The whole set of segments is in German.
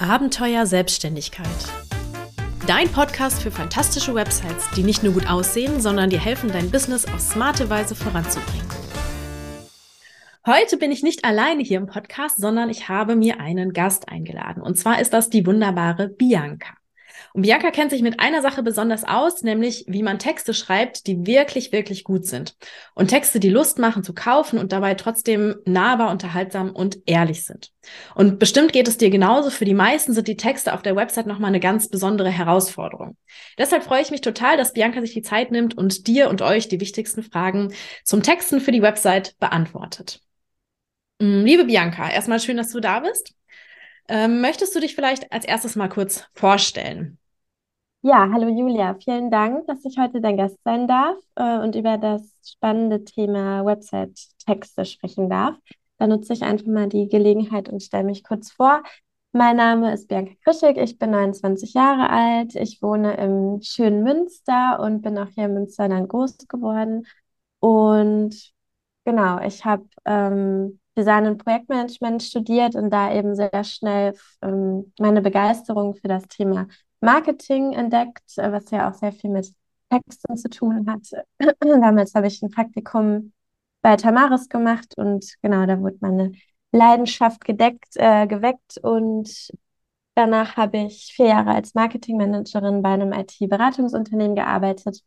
Abenteuer Selbstständigkeit. Dein Podcast für fantastische Websites, die nicht nur gut aussehen, sondern dir helfen, dein Business auf smarte Weise voranzubringen. Heute bin ich nicht alleine hier im Podcast, sondern ich habe mir einen Gast eingeladen. Und zwar ist das die wunderbare Bianca. Und Bianca kennt sich mit einer Sache besonders aus, nämlich wie man Texte schreibt, die wirklich, wirklich gut sind. Und Texte, die Lust machen zu kaufen und dabei trotzdem nahbar, unterhaltsam und ehrlich sind. Und bestimmt geht es dir genauso. Für die meisten sind die Texte auf der Website nochmal eine ganz besondere Herausforderung. Deshalb freue ich mich total, dass Bianca sich die Zeit nimmt und dir und euch die wichtigsten Fragen zum Texten für die Website beantwortet. Mm, liebe Bianca, erstmal schön, dass du da bist. Ähm, möchtest du dich vielleicht als erstes mal kurz vorstellen? Ja, hallo Julia, vielen Dank, dass ich heute dein Gast sein darf äh, und über das spannende Thema Website-Texte sprechen darf. Da nutze ich einfach mal die Gelegenheit und stelle mich kurz vor. Mein Name ist Bianca Krischig, ich bin 29 Jahre alt, ich wohne im schönen Münster und bin auch hier in Münster dann groß geworden. Und genau, ich habe ähm, Design und Projektmanagement studiert und da eben sehr schnell ähm, meine Begeisterung für das Thema Marketing entdeckt, äh, was ja auch sehr viel mit Texten zu tun hat. Damals habe ich ein Praktikum bei Tamaris gemacht und genau, da wurde meine Leidenschaft gedeckt, äh, geweckt und danach habe ich vier Jahre als Marketingmanagerin bei einem IT-Beratungsunternehmen gearbeitet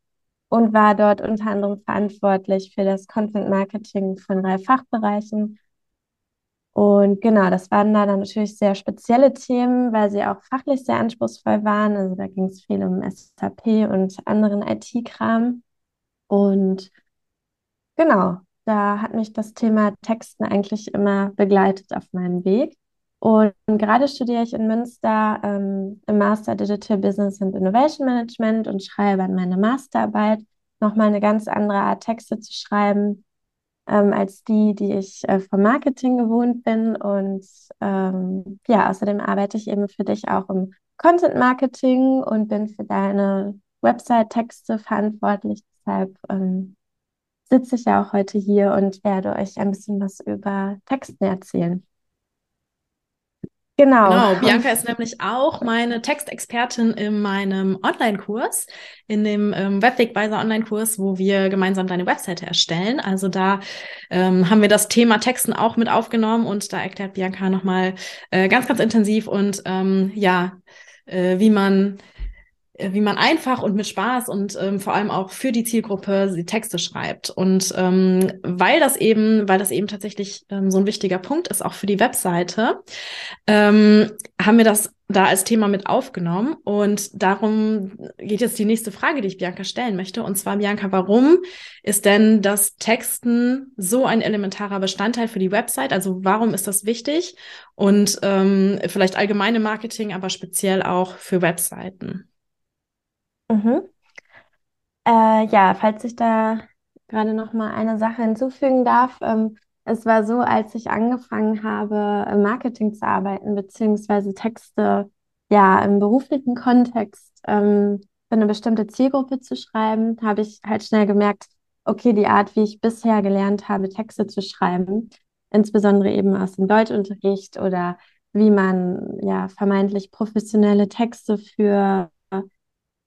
und war dort unter anderem verantwortlich für das Content Marketing von drei Fachbereichen und genau, das waren da dann natürlich sehr spezielle Themen, weil sie auch fachlich sehr anspruchsvoll waren. Also da ging es viel um SAP und anderen IT-Kram. Und genau, da hat mich das Thema Texten eigentlich immer begleitet auf meinem Weg. Und gerade studiere ich in Münster ähm, im Master Digital Business and Innovation Management und schreibe an meiner Masterarbeit nochmal eine ganz andere Art Texte zu schreiben, ähm, als die, die ich äh, vom Marketing gewohnt bin. Und ähm, ja, außerdem arbeite ich eben für dich auch im Content Marketing und bin für deine Website-Texte verantwortlich. Deshalb ähm, sitze ich ja auch heute hier und werde euch ein bisschen was über Texten erzählen. Genau. Genau, Bianca ist nämlich auch meine Textexpertin in meinem Online-Kurs, in dem ähm, Webwegweiser Online-Kurs, wo wir gemeinsam deine Webseite erstellen. Also da ähm, haben wir das Thema Texten auch mit aufgenommen und da erklärt Bianca nochmal äh, ganz, ganz intensiv und ähm, ja, äh, wie man wie man einfach und mit Spaß und ähm, vor allem auch für die Zielgruppe die Texte schreibt. Und ähm, weil das eben, weil das eben tatsächlich ähm, so ein wichtiger Punkt ist, auch für die Webseite, ähm, haben wir das da als Thema mit aufgenommen. Und darum geht jetzt die nächste Frage, die ich Bianca stellen möchte. Und zwar, Bianca, warum ist denn das Texten so ein elementarer Bestandteil für die Website? Also warum ist das wichtig? Und ähm, vielleicht allgemeine Marketing, aber speziell auch für Webseiten. Mhm. Äh, ja, falls ich da gerade noch mal eine Sache hinzufügen darf. Ähm, es war so, als ich angefangen habe, im Marketing zu arbeiten, beziehungsweise Texte ja im beruflichen Kontext ähm, für eine bestimmte Zielgruppe zu schreiben, habe ich halt schnell gemerkt, okay, die Art, wie ich bisher gelernt habe, Texte zu schreiben, insbesondere eben aus dem Deutschunterricht oder wie man ja vermeintlich professionelle Texte für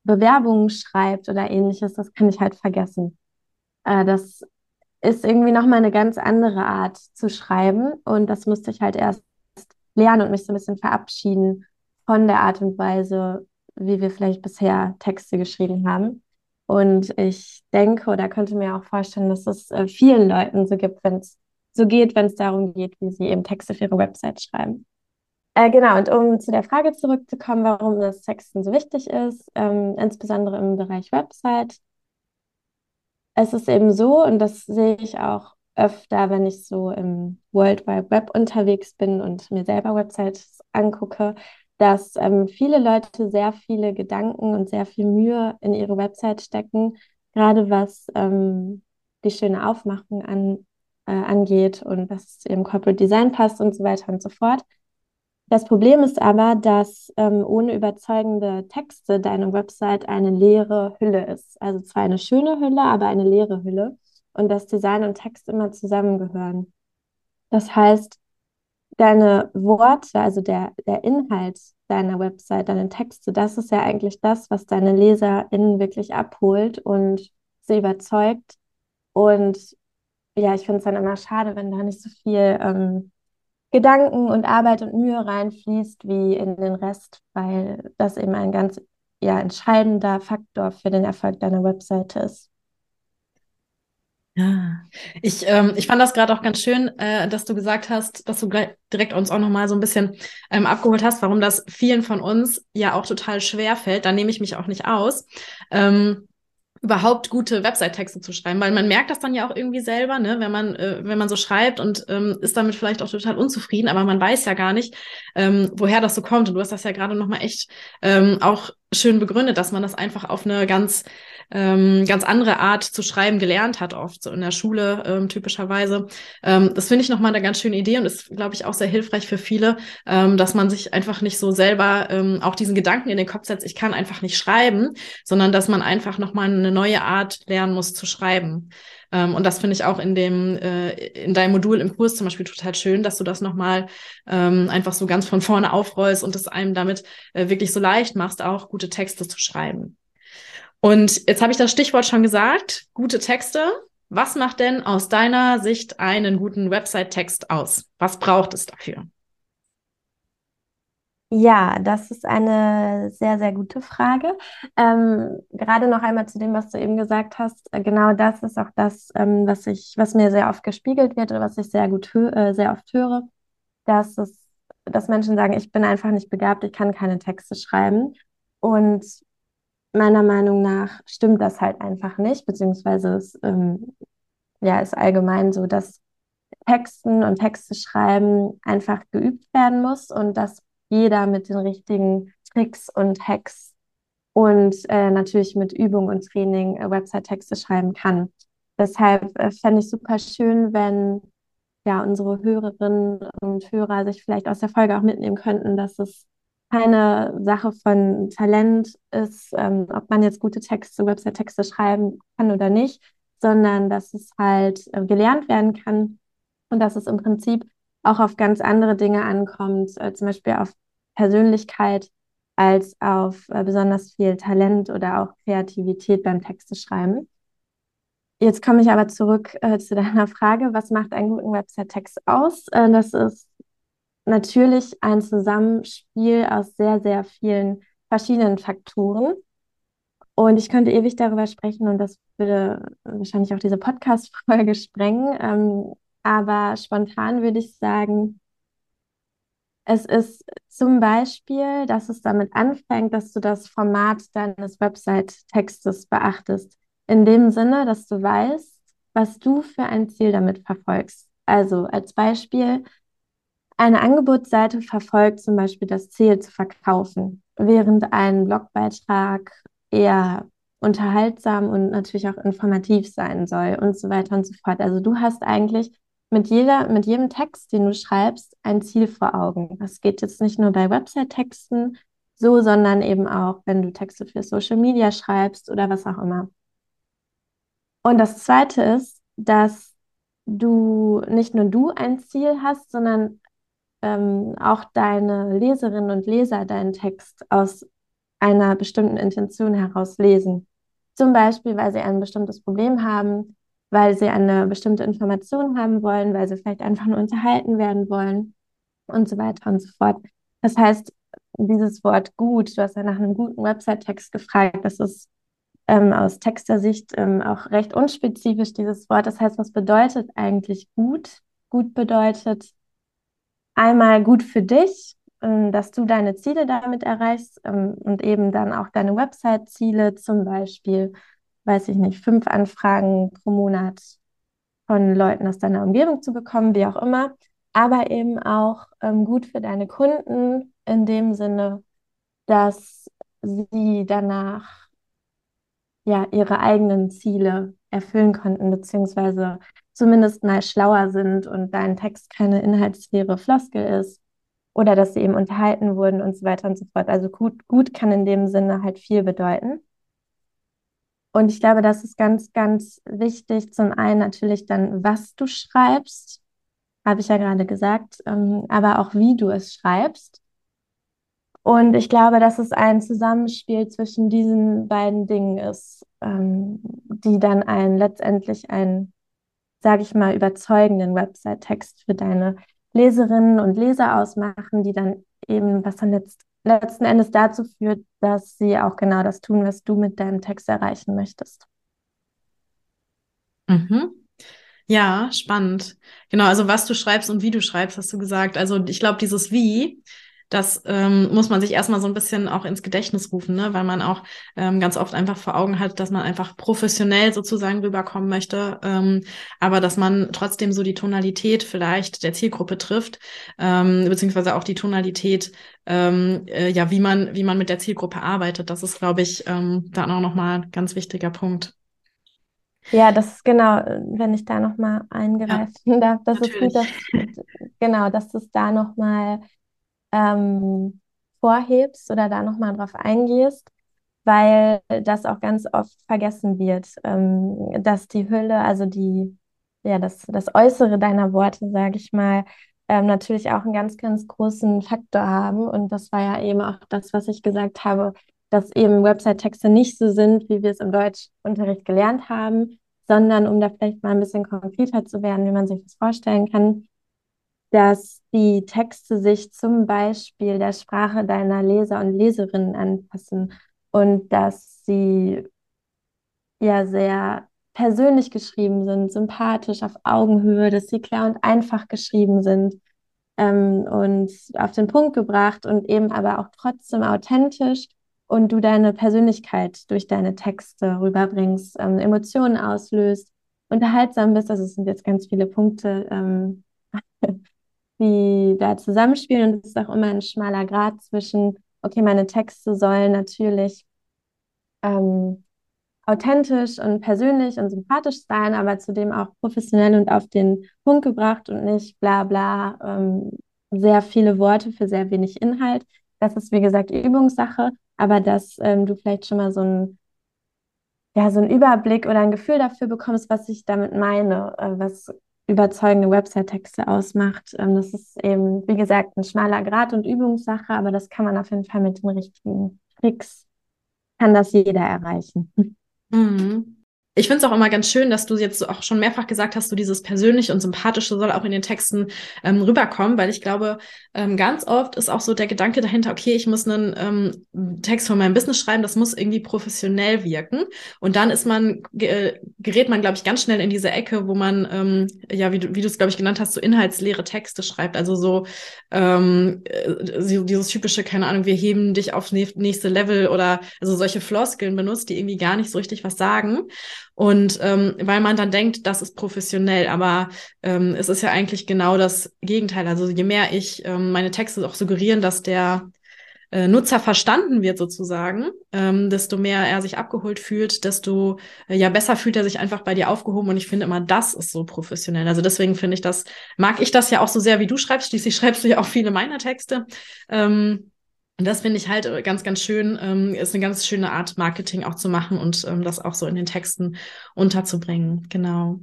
Bewerbungen schreibt oder ähnliches, das kann ich halt vergessen. Äh, das ist irgendwie nochmal eine ganz andere Art zu schreiben und das musste ich halt erst lernen und mich so ein bisschen verabschieden von der Art und Weise, wie wir vielleicht bisher Texte geschrieben haben. Und ich denke oder könnte mir auch vorstellen, dass es äh, vielen Leuten so gibt, wenn es so geht, wenn es darum geht, wie sie eben Texte für ihre Website schreiben. Äh, genau, und um zu der Frage zurückzukommen, warum das Texten so wichtig ist, ähm, insbesondere im Bereich Website. Es ist eben so, und das sehe ich auch öfter, wenn ich so im World Wide Web unterwegs bin und mir selber Websites angucke, dass ähm, viele Leute sehr viele Gedanken und sehr viel Mühe in ihre Website stecken, gerade was ähm, die schöne Aufmachung an, äh, angeht und was im Corporate Design passt und so weiter und so fort. Das Problem ist aber, dass ähm, ohne überzeugende Texte deine Website eine leere Hülle ist. Also zwar eine schöne Hülle, aber eine leere Hülle. Und dass Design und Text immer zusammengehören. Das heißt, deine Worte, also der, der Inhalt deiner Website, deine Texte, das ist ja eigentlich das, was deine LeserInnen wirklich abholt und sie überzeugt. Und ja, ich finde es dann immer schade, wenn da nicht so viel ähm, Gedanken und Arbeit und Mühe reinfließt wie in den Rest, weil das eben ein ganz ja, entscheidender Faktor für den Erfolg deiner Webseite ist. Ja, ich, ähm, ich fand das gerade auch ganz schön, äh, dass du gesagt hast, dass du direkt uns auch nochmal so ein bisschen ähm, abgeholt hast, warum das vielen von uns ja auch total schwer fällt. Da nehme ich mich auch nicht aus. Ähm, überhaupt gute Website-Texte zu schreiben, weil man merkt das dann ja auch irgendwie selber, ne, wenn man, äh, wenn man so schreibt und ähm, ist damit vielleicht auch total unzufrieden, aber man weiß ja gar nicht, ähm, woher das so kommt. Und du hast das ja gerade nochmal echt ähm, auch schön begründet, dass man das einfach auf eine ganz ähm, ganz andere Art zu schreiben gelernt hat, oft so in der Schule ähm, typischerweise. Ähm, das finde ich nochmal eine ganz schöne Idee und ist, glaube ich, auch sehr hilfreich für viele, ähm, dass man sich einfach nicht so selber ähm, auch diesen Gedanken in den Kopf setzt, ich kann einfach nicht schreiben, sondern dass man einfach nochmal eine neue Art lernen muss zu schreiben. Ähm, und das finde ich auch in dem, äh, in deinem Modul im Kurs zum Beispiel total schön, dass du das nochmal ähm, einfach so ganz von vorne aufrollst und es einem damit äh, wirklich so leicht machst, auch gute Texte zu schreiben. Und jetzt habe ich das Stichwort schon gesagt, gute Texte. Was macht denn aus deiner Sicht einen guten Website-Text aus? Was braucht es dafür? Ja, das ist eine sehr, sehr gute Frage. Ähm, gerade noch einmal zu dem, was du eben gesagt hast. Äh, genau das ist auch das, ähm, was ich, was mir sehr oft gespiegelt wird oder was ich sehr gut, äh, sehr oft höre, dass es, dass Menschen sagen, ich bin einfach nicht begabt, ich kann keine Texte schreiben. Und meiner Meinung nach stimmt das halt einfach nicht, beziehungsweise es ähm, ja, ist allgemein so, dass Texten und Texte schreiben einfach geübt werden muss und dass jeder mit den richtigen Tricks und Hacks und äh, natürlich mit Übung und Training äh, Website-Texte schreiben kann. Deshalb äh, fände ich super schön, wenn ja unsere Hörerinnen und Hörer sich vielleicht aus der Folge auch mitnehmen könnten, dass es keine Sache von Talent ist, ähm, ob man jetzt gute Texte, Website-Texte schreiben kann oder nicht, sondern dass es halt äh, gelernt werden kann und dass es im Prinzip auch auf ganz andere Dinge ankommt, äh, zum Beispiel auf Persönlichkeit als auf äh, besonders viel Talent oder auch Kreativität beim Texteschreiben. Jetzt komme ich aber zurück äh, zu deiner Frage, was macht einen guten Website-Text aus? Äh, das ist natürlich ein Zusammenspiel aus sehr, sehr vielen verschiedenen Faktoren. Und ich könnte ewig darüber sprechen und das würde wahrscheinlich auch diese Podcast-Folge sprengen. Ähm, aber spontan würde ich sagen, es ist zum Beispiel, dass es damit anfängt, dass du das Format deines Website-Textes beachtest. In dem Sinne, dass du weißt, was du für ein Ziel damit verfolgst. Also als Beispiel, eine Angebotsseite verfolgt zum Beispiel das Ziel zu verkaufen, während ein Blogbeitrag eher unterhaltsam und natürlich auch informativ sein soll und so weiter und so fort. Also du hast eigentlich mit jeder, mit jedem Text, den du schreibst, ein Ziel vor Augen. Das geht jetzt nicht nur bei Website-Texten so, sondern eben auch, wenn du Texte für Social Media schreibst oder was auch immer. Und das Zweite ist, dass du nicht nur du ein Ziel hast, sondern ähm, auch deine Leserinnen und Leser deinen Text aus einer bestimmten Intention heraus lesen. Zum Beispiel, weil sie ein bestimmtes Problem haben, weil sie eine bestimmte Information haben wollen, weil sie vielleicht einfach nur unterhalten werden wollen und so weiter und so fort. Das heißt, dieses Wort gut, du hast ja nach einem guten Website-Text gefragt, das ist ähm, aus Textersicht ähm, auch recht unspezifisch, dieses Wort. Das heißt, was bedeutet eigentlich gut? Gut bedeutet, einmal gut für dich, ähm, dass du deine Ziele damit erreichst ähm, und eben dann auch deine Website-Ziele, zum Beispiel, weiß ich nicht, fünf Anfragen pro Monat von Leuten aus deiner Umgebung zu bekommen, wie auch immer, aber eben auch ähm, gut für deine Kunden in dem Sinne, dass sie danach ja ihre eigenen Ziele erfüllen konnten, beziehungsweise zumindest mal schlauer sind und dein Text keine inhaltsleere Floskel ist oder dass sie eben unterhalten wurden und so weiter und so fort. Also gut, gut kann in dem Sinne halt viel bedeuten. Und ich glaube, das ist ganz, ganz wichtig. Zum einen natürlich dann, was du schreibst. habe ich ja gerade gesagt, ähm, aber auch wie du es schreibst. Und ich glaube, dass es ein Zusammenspiel zwischen diesen beiden Dingen ist, ähm, die dann ein letztendlich ein, sage ich mal, überzeugenden Website-Text für deine Leserinnen und Leser ausmachen, die dann eben, was dann letzt, letzten Endes dazu führt, dass sie auch genau das tun, was du mit deinem Text erreichen möchtest. Mhm. Ja, spannend. Genau, also was du schreibst und wie du schreibst, hast du gesagt. Also ich glaube, dieses Wie, das ähm, muss man sich erstmal so ein bisschen auch ins Gedächtnis rufen, ne? weil man auch ähm, ganz oft einfach vor Augen hat, dass man einfach professionell sozusagen rüberkommen möchte, ähm, aber dass man trotzdem so die Tonalität vielleicht der Zielgruppe trifft, ähm, beziehungsweise auch die Tonalität, ähm, äh, ja, wie man, wie man mit der Zielgruppe arbeitet. Das ist, glaube ich, ähm, dann auch nochmal ein ganz wichtiger Punkt. Ja, das ist genau, wenn ich da nochmal eingreifen ja, darf, das natürlich. ist gut, dass, genau, dass es da nochmal ähm, vorhebst oder da nochmal drauf eingehst, weil das auch ganz oft vergessen wird, ähm, dass die Hülle, also die, ja, das, das Äußere deiner Worte, sage ich mal, ähm, natürlich auch einen ganz, ganz großen Faktor haben. Und das war ja eben auch das, was ich gesagt habe, dass eben Website-Texte nicht so sind, wie wir es im Deutschunterricht gelernt haben, sondern um da vielleicht mal ein bisschen konkreter zu werden, wie man sich das vorstellen kann, dass die Texte sich zum Beispiel der Sprache deiner Leser und Leserinnen anpassen und dass sie ja sehr persönlich geschrieben sind, sympathisch, auf Augenhöhe, dass sie klar und einfach geschrieben sind ähm, und auf den Punkt gebracht und eben aber auch trotzdem authentisch und du deine Persönlichkeit durch deine Texte rüberbringst, ähm, Emotionen auslöst, unterhaltsam bist. Also es sind jetzt ganz viele Punkte, ähm, die da zusammenspielen. Und es ist auch immer ein schmaler Grad zwischen, okay, meine Texte sollen natürlich ähm, authentisch und persönlich und sympathisch sein, aber zudem auch professionell und auf den Punkt gebracht und nicht bla bla, ähm, sehr viele Worte für sehr wenig Inhalt. Das ist, wie gesagt, Übungssache, aber dass ähm, du vielleicht schon mal so ein ja, so einen Überblick oder ein Gefühl dafür bekommst, was ich damit meine, äh, was überzeugende Website-Texte ausmacht. Ähm, das ist eben, wie gesagt, ein schmaler Grad und Übungssache, aber das kann man auf jeden Fall mit den richtigen Tricks, kann das jeder erreichen. Mhm. Ich finde es auch immer ganz schön, dass du jetzt auch schon mehrfach gesagt hast, so dieses Persönliche und Sympathische soll auch in den Texten ähm, rüberkommen, weil ich glaube, ähm, ganz oft ist auch so der Gedanke dahinter, okay, ich muss einen ähm, Text von meinem Business schreiben, das muss irgendwie professionell wirken. Und dann ist man, ge gerät man, glaube ich, ganz schnell in diese Ecke, wo man, ähm, ja, wie du, wie es, glaube ich, genannt hast, so inhaltsleere Texte schreibt. Also so ähm, äh, dieses typische, keine Ahnung, wir heben dich aufs nächste Level oder also solche Floskeln benutzt, die irgendwie gar nicht so richtig was sagen. Und ähm, weil man dann denkt, das ist professionell, aber ähm, es ist ja eigentlich genau das Gegenteil. Also je mehr ich ähm, meine Texte auch suggerieren, dass der äh, Nutzer verstanden wird sozusagen, ähm, desto mehr er sich abgeholt fühlt, desto äh, ja besser fühlt er sich einfach bei dir aufgehoben. Und ich finde immer, das ist so professionell. Also deswegen finde ich das, mag ich das ja auch so sehr, wie du schreibst. Schließlich schreibst du ja auch viele meiner Texte. Ähm, und das finde ich halt äh, ganz, ganz schön, ähm, ist eine ganz schöne Art, Marketing auch zu machen und ähm, das auch so in den Texten unterzubringen. Genau.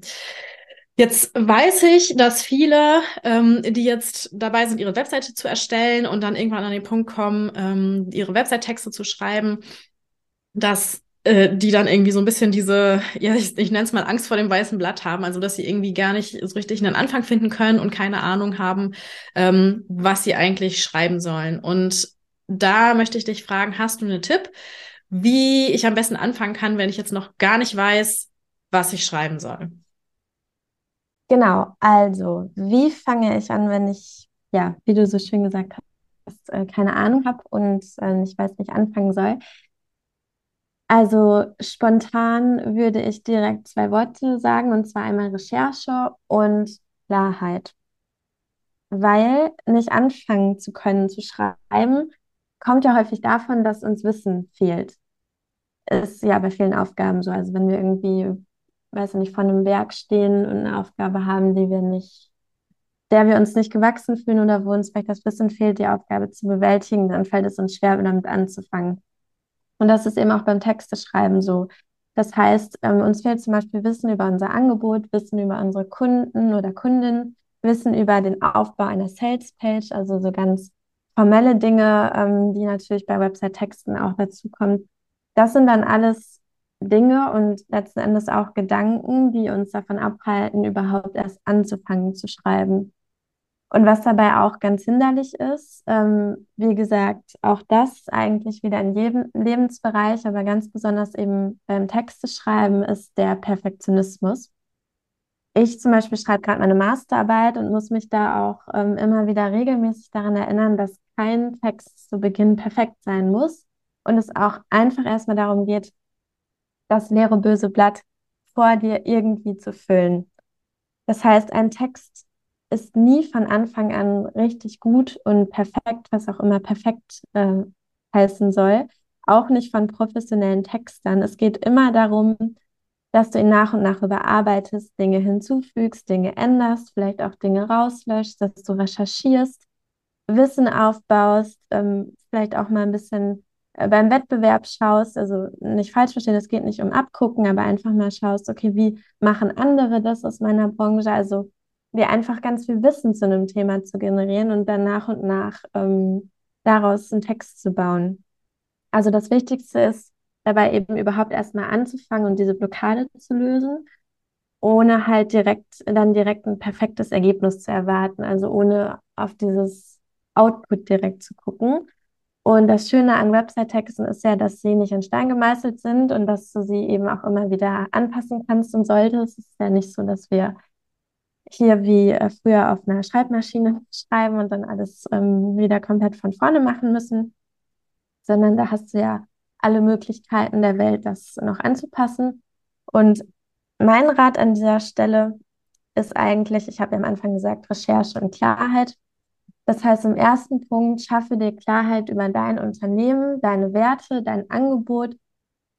Jetzt weiß ich, dass viele, ähm, die jetzt dabei sind, ihre Webseite zu erstellen und dann irgendwann an den Punkt kommen, ähm, ihre Website-Texte zu schreiben, dass äh, die dann irgendwie so ein bisschen diese, ja, ich, ich nenne es mal Angst vor dem weißen Blatt haben, also dass sie irgendwie gar nicht so richtig einen Anfang finden können und keine Ahnung haben, ähm, was sie eigentlich schreiben sollen. Und da möchte ich dich fragen, hast du einen Tipp, wie ich am besten anfangen kann, wenn ich jetzt noch gar nicht weiß, was ich schreiben soll? Genau, also wie fange ich an, wenn ich, ja, wie du so schön gesagt hast, äh, keine Ahnung habe und äh, ich weiß nicht anfangen soll. Also spontan würde ich direkt zwei Worte sagen, und zwar einmal Recherche und Klarheit. Weil nicht anfangen zu können zu schreiben, kommt ja häufig davon, dass uns Wissen fehlt. Ist ja bei vielen Aufgaben so. Also wenn wir irgendwie, weiß ich nicht, vor einem Werk stehen und eine Aufgabe haben, die wir nicht, der wir uns nicht gewachsen fühlen oder wo uns vielleicht das Wissen fehlt, die Aufgabe zu bewältigen, dann fällt es uns schwer, damit anzufangen. Und das ist eben auch beim Texteschreiben so. Das heißt, ähm, uns fehlt zum Beispiel Wissen über unser Angebot, Wissen über unsere Kunden oder Kundinnen Wissen über den Aufbau einer Sales-Page, also so ganz formelle Dinge, ähm, die natürlich bei Website-Texten auch dazu kommen. Das sind dann alles Dinge und letzten Endes auch Gedanken, die uns davon abhalten, überhaupt erst anzufangen zu schreiben. Und was dabei auch ganz hinderlich ist, ähm, wie gesagt, auch das eigentlich wieder in jedem Lebensbereich, aber ganz besonders eben beim Texte schreiben, ist der Perfektionismus. Ich zum Beispiel schreibe gerade meine Masterarbeit und muss mich da auch ähm, immer wieder regelmäßig daran erinnern, dass kein Text zu Beginn perfekt sein muss und es auch einfach erstmal darum geht, das leere böse Blatt vor dir irgendwie zu füllen. Das heißt, ein Text ist nie von Anfang an richtig gut und perfekt, was auch immer perfekt äh, heißen soll. Auch nicht von professionellen Textern. Es geht immer darum, dass du ihn nach und nach überarbeitest, Dinge hinzufügst, Dinge änderst, vielleicht auch Dinge rauslöschst, dass du recherchierst, Wissen aufbaust, ähm, vielleicht auch mal ein bisschen äh, beim Wettbewerb schaust, also nicht falsch verstehen, es geht nicht um Abgucken, aber einfach mal schaust, okay, wie machen andere das aus meiner Branche? Also dir einfach ganz viel Wissen zu einem Thema zu generieren und dann nach und nach ähm, daraus einen Text zu bauen. Also das Wichtigste ist dabei eben überhaupt erstmal anzufangen und diese Blockade zu lösen, ohne halt direkt dann direkt ein perfektes Ergebnis zu erwarten, also ohne auf dieses Output direkt zu gucken. Und das Schöne an Website-Texten ist ja, dass sie nicht in Stein gemeißelt sind und dass du sie eben auch immer wieder anpassen kannst und solltest. Es ist ja nicht so, dass wir hier wie äh, früher auf einer Schreibmaschine schreiben und dann alles ähm, wieder komplett von vorne machen müssen, sondern da hast du ja alle Möglichkeiten der Welt, das noch anzupassen. Und mein Rat an dieser Stelle ist eigentlich, ich habe ja am Anfang gesagt, Recherche und Klarheit. Das heißt, im ersten Punkt schaffe dir Klarheit über dein Unternehmen, deine Werte, dein Angebot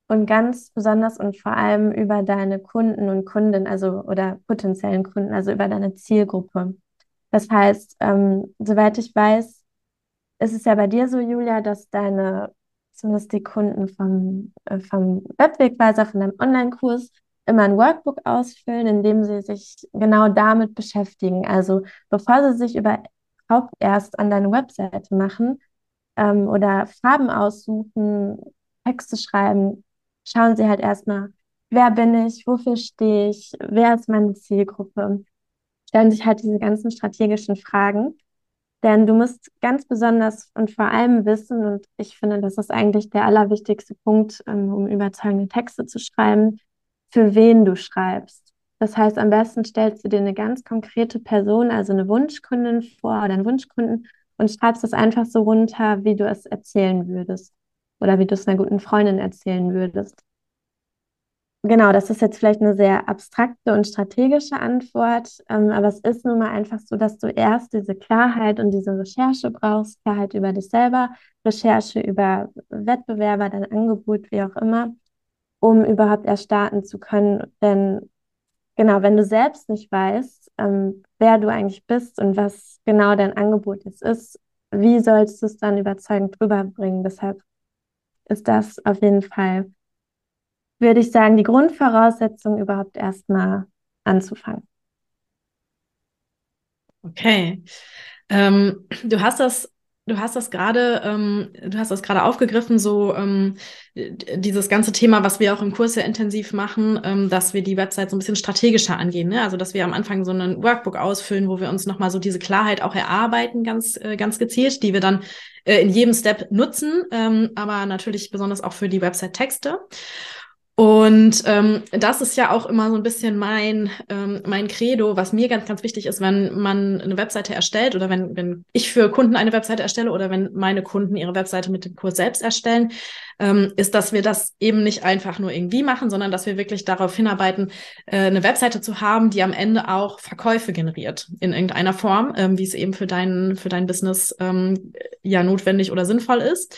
und ganz besonders und vor allem über deine Kunden und Kunden, also oder potenziellen Kunden, also über deine Zielgruppe. Das heißt, ähm, soweit ich weiß, ist es ja bei dir so, Julia, dass deine, zumindest die Kunden vom, äh, vom Webwegweiser, von deinem Online-Kurs, immer ein Workbook ausfüllen, in dem sie sich genau damit beschäftigen. Also bevor sie sich überhaupt erst an deine Webseite machen ähm, oder Farben aussuchen, Texte schreiben, schauen sie halt erstmal, wer bin ich, wofür stehe ich, wer ist meine Zielgruppe, stellen sich halt diese ganzen strategischen Fragen. Denn du musst ganz besonders und vor allem wissen, und ich finde, das ist eigentlich der allerwichtigste Punkt, ähm, um überzeugende Texte zu schreiben, für wen du schreibst. Das heißt, am besten stellst du dir eine ganz konkrete Person, also eine Wunschkundin vor oder einen Wunschkunden und schreibst das einfach so runter, wie du es erzählen würdest oder wie du es einer guten Freundin erzählen würdest. Genau, das ist jetzt vielleicht eine sehr abstrakte und strategische Antwort, ähm, aber es ist nun mal einfach so, dass du erst diese Klarheit und diese Recherche brauchst, Klarheit über dich selber, Recherche über Wettbewerber, dein Angebot, wie auch immer, um überhaupt erst starten zu können. Denn genau, wenn du selbst nicht weißt, ähm, wer du eigentlich bist und was genau dein Angebot jetzt ist, wie sollst du es dann überzeugend rüberbringen? Deshalb ist das auf jeden Fall, würde ich sagen, die Grundvoraussetzung, überhaupt erstmal anzufangen. Okay. Ähm, du hast das Du hast das gerade, ähm, du hast das gerade aufgegriffen, so ähm, dieses ganze Thema, was wir auch im Kurs sehr intensiv machen, ähm, dass wir die Website so ein bisschen strategischer angehen. Ne? Also dass wir am Anfang so ein Workbook ausfüllen, wo wir uns nochmal so diese Klarheit auch erarbeiten, ganz, äh, ganz gezielt, die wir dann äh, in jedem Step nutzen, ähm, aber natürlich besonders auch für die Website-Texte. Und ähm, das ist ja auch immer so ein bisschen mein, ähm, mein Credo, was mir ganz, ganz wichtig ist, wenn man eine Webseite erstellt oder wenn, wenn ich für Kunden eine Webseite erstelle oder wenn meine Kunden ihre Webseite mit dem Kurs selbst erstellen, ähm, ist, dass wir das eben nicht einfach nur irgendwie machen, sondern dass wir wirklich darauf hinarbeiten, äh, eine Webseite zu haben, die am Ende auch Verkäufe generiert in irgendeiner Form, ähm, wie es eben für dein, für dein Business ähm, ja notwendig oder sinnvoll ist.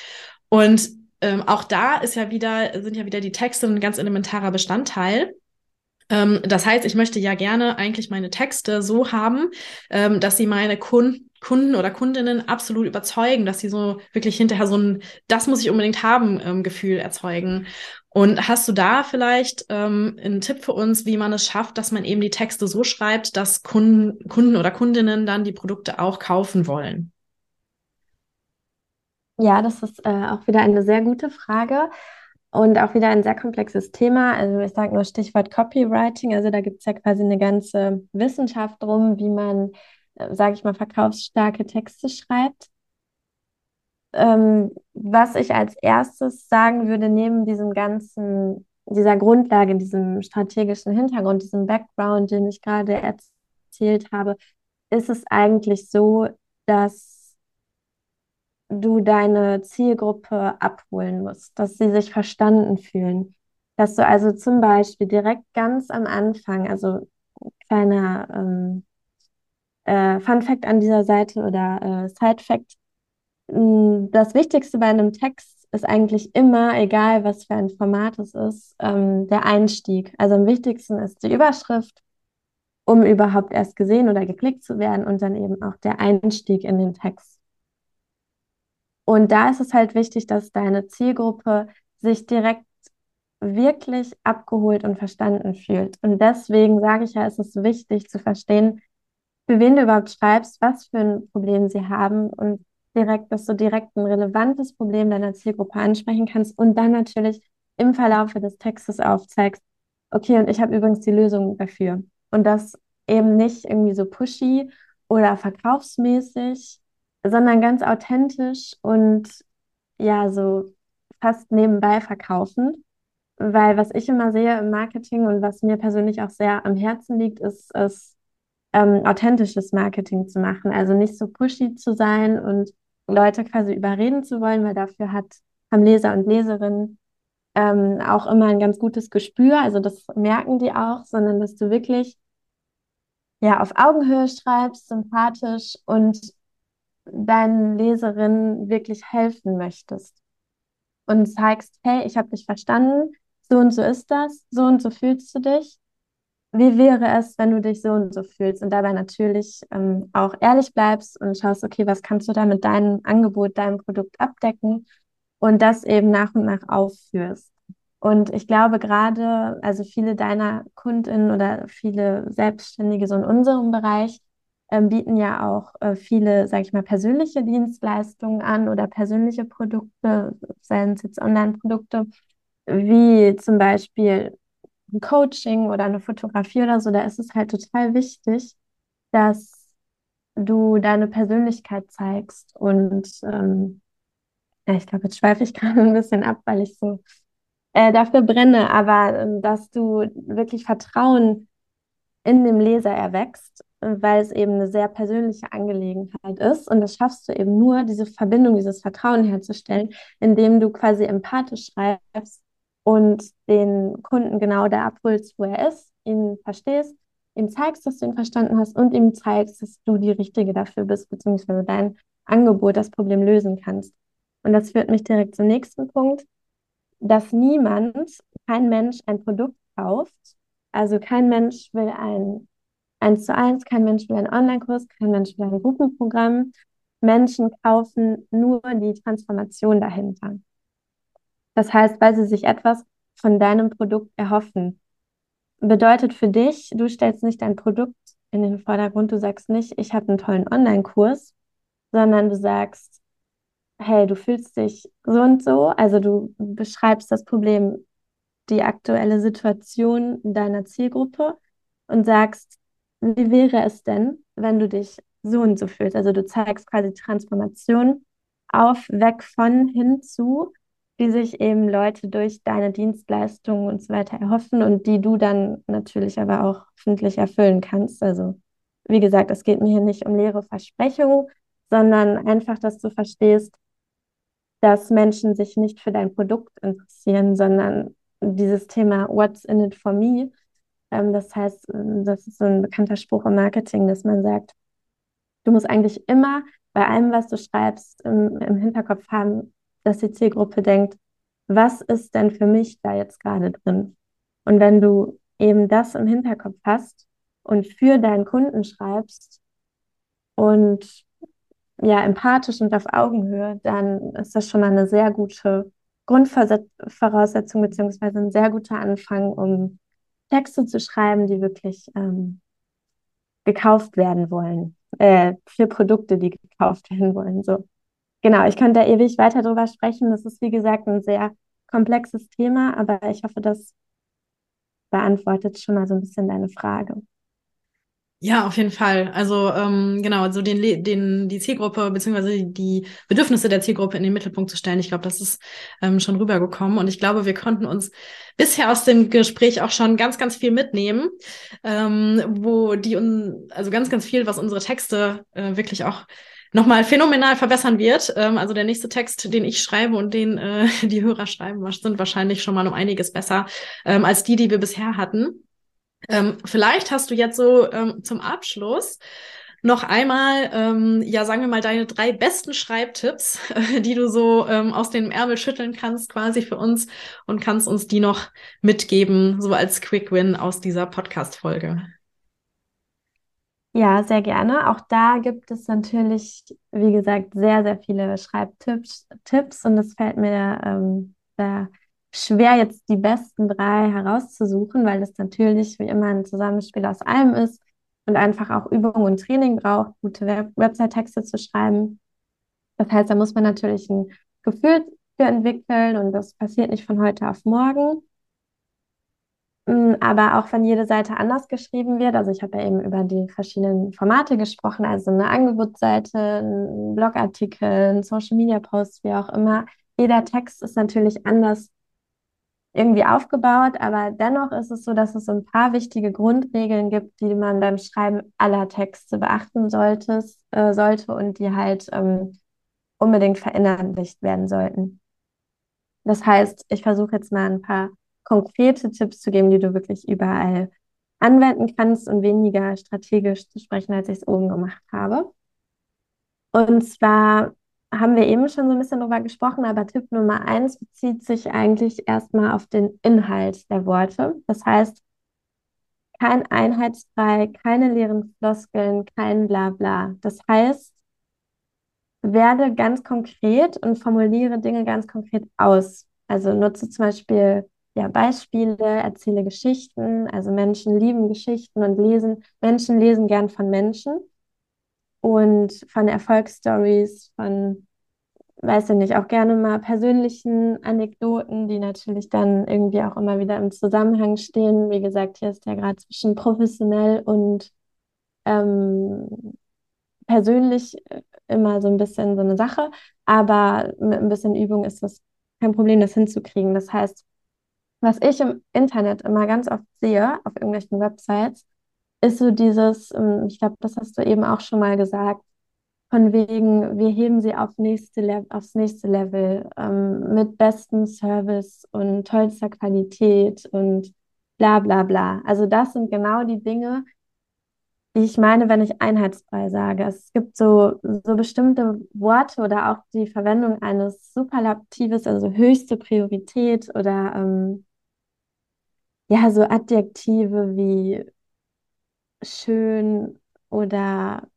Und ähm, auch da ist ja wieder, sind ja wieder die Texte ein ganz elementarer Bestandteil. Ähm, das heißt, ich möchte ja gerne eigentlich meine Texte so haben, ähm, dass sie meine Kunden Kunden oder Kundinnen absolut überzeugen, dass sie so wirklich hinterher so ein, das muss ich unbedingt haben, ähm, Gefühl erzeugen. Und hast du da vielleicht ähm, einen Tipp für uns, wie man es schafft, dass man eben die Texte so schreibt, dass Kunden, Kunden oder Kundinnen dann die Produkte auch kaufen wollen? Ja, das ist äh, auch wieder eine sehr gute Frage und auch wieder ein sehr komplexes Thema. Also ich sage nur Stichwort Copywriting. Also da gibt es ja quasi eine ganze Wissenschaft drum, wie man, äh, sage ich mal, verkaufsstarke Texte schreibt. Ähm, was ich als erstes sagen würde, neben diesem ganzen, dieser Grundlage, diesem strategischen Hintergrund, diesem Background, den ich gerade erzählt habe, ist es eigentlich so, dass du deine Zielgruppe abholen musst, dass sie sich verstanden fühlen. Dass du also zum Beispiel direkt ganz am Anfang, also kleiner ähm, äh, Fun Fact an dieser Seite oder äh, Side Fact, hm, das Wichtigste bei einem Text ist eigentlich immer, egal was für ein Format es ist, ähm, der Einstieg. Also am wichtigsten ist die Überschrift, um überhaupt erst gesehen oder geklickt zu werden und dann eben auch der Einstieg in den Text. Und da ist es halt wichtig, dass deine Zielgruppe sich direkt wirklich abgeholt und verstanden fühlt. Und deswegen sage ich ja, es ist wichtig zu verstehen, für wen du überhaupt schreibst, was für ein Problem sie haben und direkt, dass du direkt ein relevantes Problem deiner Zielgruppe ansprechen kannst und dann natürlich im Verlaufe des Textes aufzeigst, okay, und ich habe übrigens die Lösung dafür. Und das eben nicht irgendwie so pushy oder verkaufsmäßig, sondern ganz authentisch und ja, so fast nebenbei verkaufen. Weil was ich immer sehe im Marketing und was mir persönlich auch sehr am Herzen liegt, ist es, ähm, authentisches Marketing zu machen. Also nicht so pushy zu sein und Leute quasi überreden zu wollen, weil dafür hat, haben Leser und Leserinnen ähm, auch immer ein ganz gutes Gespür. Also das merken die auch, sondern dass du wirklich ja auf Augenhöhe schreibst, sympathisch und deinen Leserinnen wirklich helfen möchtest und zeigst, hey, ich habe dich verstanden, so und so ist das, so und so fühlst du dich. Wie wäre es, wenn du dich so und so fühlst und dabei natürlich ähm, auch ehrlich bleibst und schaust, okay, was kannst du da mit deinem Angebot, deinem Produkt abdecken und das eben nach und nach aufführst. Und ich glaube gerade, also viele deiner Kundinnen oder viele Selbstständige so in unserem Bereich bieten ja auch äh, viele, sage ich mal, persönliche Dienstleistungen an oder persönliche Produkte, seien es jetzt Online-Produkte, wie zum Beispiel ein Coaching oder eine Fotografie oder so. Da ist es halt total wichtig, dass du deine Persönlichkeit zeigst. Und ähm, ja, ich glaube, jetzt schweife ich gerade ein bisschen ab, weil ich so äh, dafür brenne, aber äh, dass du wirklich Vertrauen in dem Leser erwächst weil es eben eine sehr persönliche Angelegenheit ist. Und das schaffst du eben nur, diese Verbindung, dieses Vertrauen herzustellen, indem du quasi empathisch schreibst und den Kunden genau da abholst, wo er ist, ihn verstehst, ihm zeigst, dass du ihn verstanden hast und ihm zeigst, dass du die Richtige dafür bist, beziehungsweise dein Angebot das Problem lösen kannst. Und das führt mich direkt zum nächsten Punkt, dass niemand, kein Mensch ein Produkt kauft. Also kein Mensch will ein eins zu eins, kein Mensch will einen Online-Kurs, kein Mensch will ein Gruppenprogramm. Menschen kaufen nur die Transformation dahinter. Das heißt, weil sie sich etwas von deinem Produkt erhoffen. Bedeutet für dich, du stellst nicht dein Produkt in den Vordergrund, du sagst nicht, ich habe einen tollen Online-Kurs, sondern du sagst, hey, du fühlst dich so und so, also du beschreibst das Problem, die aktuelle Situation deiner Zielgruppe und sagst, wie wäre es denn, wenn du dich so und so fühlst? Also du zeigst quasi Transformation auf, weg von, hin zu, die sich eben Leute durch deine Dienstleistungen und so weiter erhoffen und die du dann natürlich aber auch hoffentlich erfüllen kannst. Also wie gesagt, es geht mir hier nicht um leere Versprechungen, sondern einfach, dass du verstehst, dass Menschen sich nicht für dein Produkt interessieren, sondern dieses Thema What's in it for me das heißt, ähm, das ist so ein bekannter Spruch im Marketing, dass man sagt, du musst eigentlich immer bei allem, was du schreibst, im, im Hinterkopf haben, dass die Zielgruppe denkt, was ist denn für mich da jetzt gerade drin? Und wenn du eben das im Hinterkopf hast und für deinen Kunden schreibst und ja, empathisch und auf Augenhöhe, dann ist das schon mal eine sehr gute Grundvoraussetzung beziehungsweise ein sehr guter Anfang, um Texte zu schreiben, die wirklich ähm, gekauft werden wollen, äh, für Produkte, die gekauft werden wollen. So. Genau, ich könnte da ewig weiter drüber sprechen. Das ist, wie gesagt, ein sehr komplexes Thema, aber ich hoffe, das beantwortet schon mal so ein bisschen deine Frage. Ja, auf jeden Fall. Also ähm, genau, also den, den, die Zielgruppe beziehungsweise die Bedürfnisse der Zielgruppe in den Mittelpunkt zu stellen. Ich glaube, das ist ähm, schon rübergekommen und ich glaube, wir konnten uns bisher aus dem Gespräch auch schon ganz, ganz viel mitnehmen, ähm, wo die also ganz, ganz viel, was unsere Texte äh, wirklich auch nochmal phänomenal verbessern wird. Ähm, also der nächste Text, den ich schreibe und den äh, die Hörer schreiben, sind wahrscheinlich schon mal um einiges besser ähm, als die, die wir bisher hatten. Ähm, vielleicht hast du jetzt so ähm, zum Abschluss noch einmal, ähm, ja, sagen wir mal, deine drei besten Schreibtipps, äh, die du so ähm, aus dem Ärmel schütteln kannst, quasi für uns und kannst uns die noch mitgeben, so als Quick Win aus dieser Podcast-Folge. Ja, sehr gerne. Auch da gibt es natürlich, wie gesagt, sehr, sehr viele Schreibtipps Tipps, und es fällt mir ähm, da schwer, jetzt die besten drei herauszusuchen, weil es natürlich wie immer ein Zusammenspiel aus allem ist und einfach auch Übung und Training braucht, gute Web Website-Texte zu schreiben. Das heißt, da muss man natürlich ein Gefühl für entwickeln und das passiert nicht von heute auf morgen. Mm, aber auch wenn jede Seite anders geschrieben wird, also ich habe ja eben über die verschiedenen Formate gesprochen, also eine Angebotsseite, ein Blogartikel, ein Social Media Post, wie auch immer. Jeder Text ist natürlich anders irgendwie aufgebaut, aber dennoch ist es so, dass es ein paar wichtige Grundregeln gibt, die man beim Schreiben aller Texte beachten sollte, äh, sollte und die halt ähm, unbedingt verinnerlicht werden sollten. Das heißt, ich versuche jetzt mal ein paar konkrete Tipps zu geben, die du wirklich überall anwenden kannst und weniger strategisch zu sprechen, als ich es oben gemacht habe. Und zwar haben wir eben schon so ein bisschen drüber gesprochen, aber Tipp Nummer eins bezieht sich eigentlich erstmal auf den Inhalt der Worte. Das heißt, kein Einheitsbrei, keine leeren Floskeln, kein Blabla. Das heißt, werde ganz konkret und formuliere Dinge ganz konkret aus. Also nutze zum Beispiel ja, Beispiele, erzähle Geschichten. Also Menschen lieben Geschichten und lesen. Menschen lesen gern von Menschen und von Erfolgsstories, von, weiß ich nicht, auch gerne mal persönlichen Anekdoten, die natürlich dann irgendwie auch immer wieder im Zusammenhang stehen. Wie gesagt, hier ist ja gerade zwischen professionell und ähm, persönlich äh, immer so ein bisschen so eine Sache, aber mit ein bisschen Übung ist das kein Problem, das hinzukriegen. Das heißt, was ich im Internet immer ganz oft sehe, auf irgendwelchen Websites, ist so dieses, ähm, ich glaube, das hast du eben auch schon mal gesagt, von wegen, wir heben sie auf nächste aufs nächste Level ähm, mit bestem Service und tollster Qualität und bla bla bla. Also das sind genau die Dinge, die ich meine, wenn ich einheitsfrei sage. Es gibt so, so bestimmte Worte oder auch die Verwendung eines Superlatives, also höchste Priorität oder ähm, ja, so Adjektive wie schön oder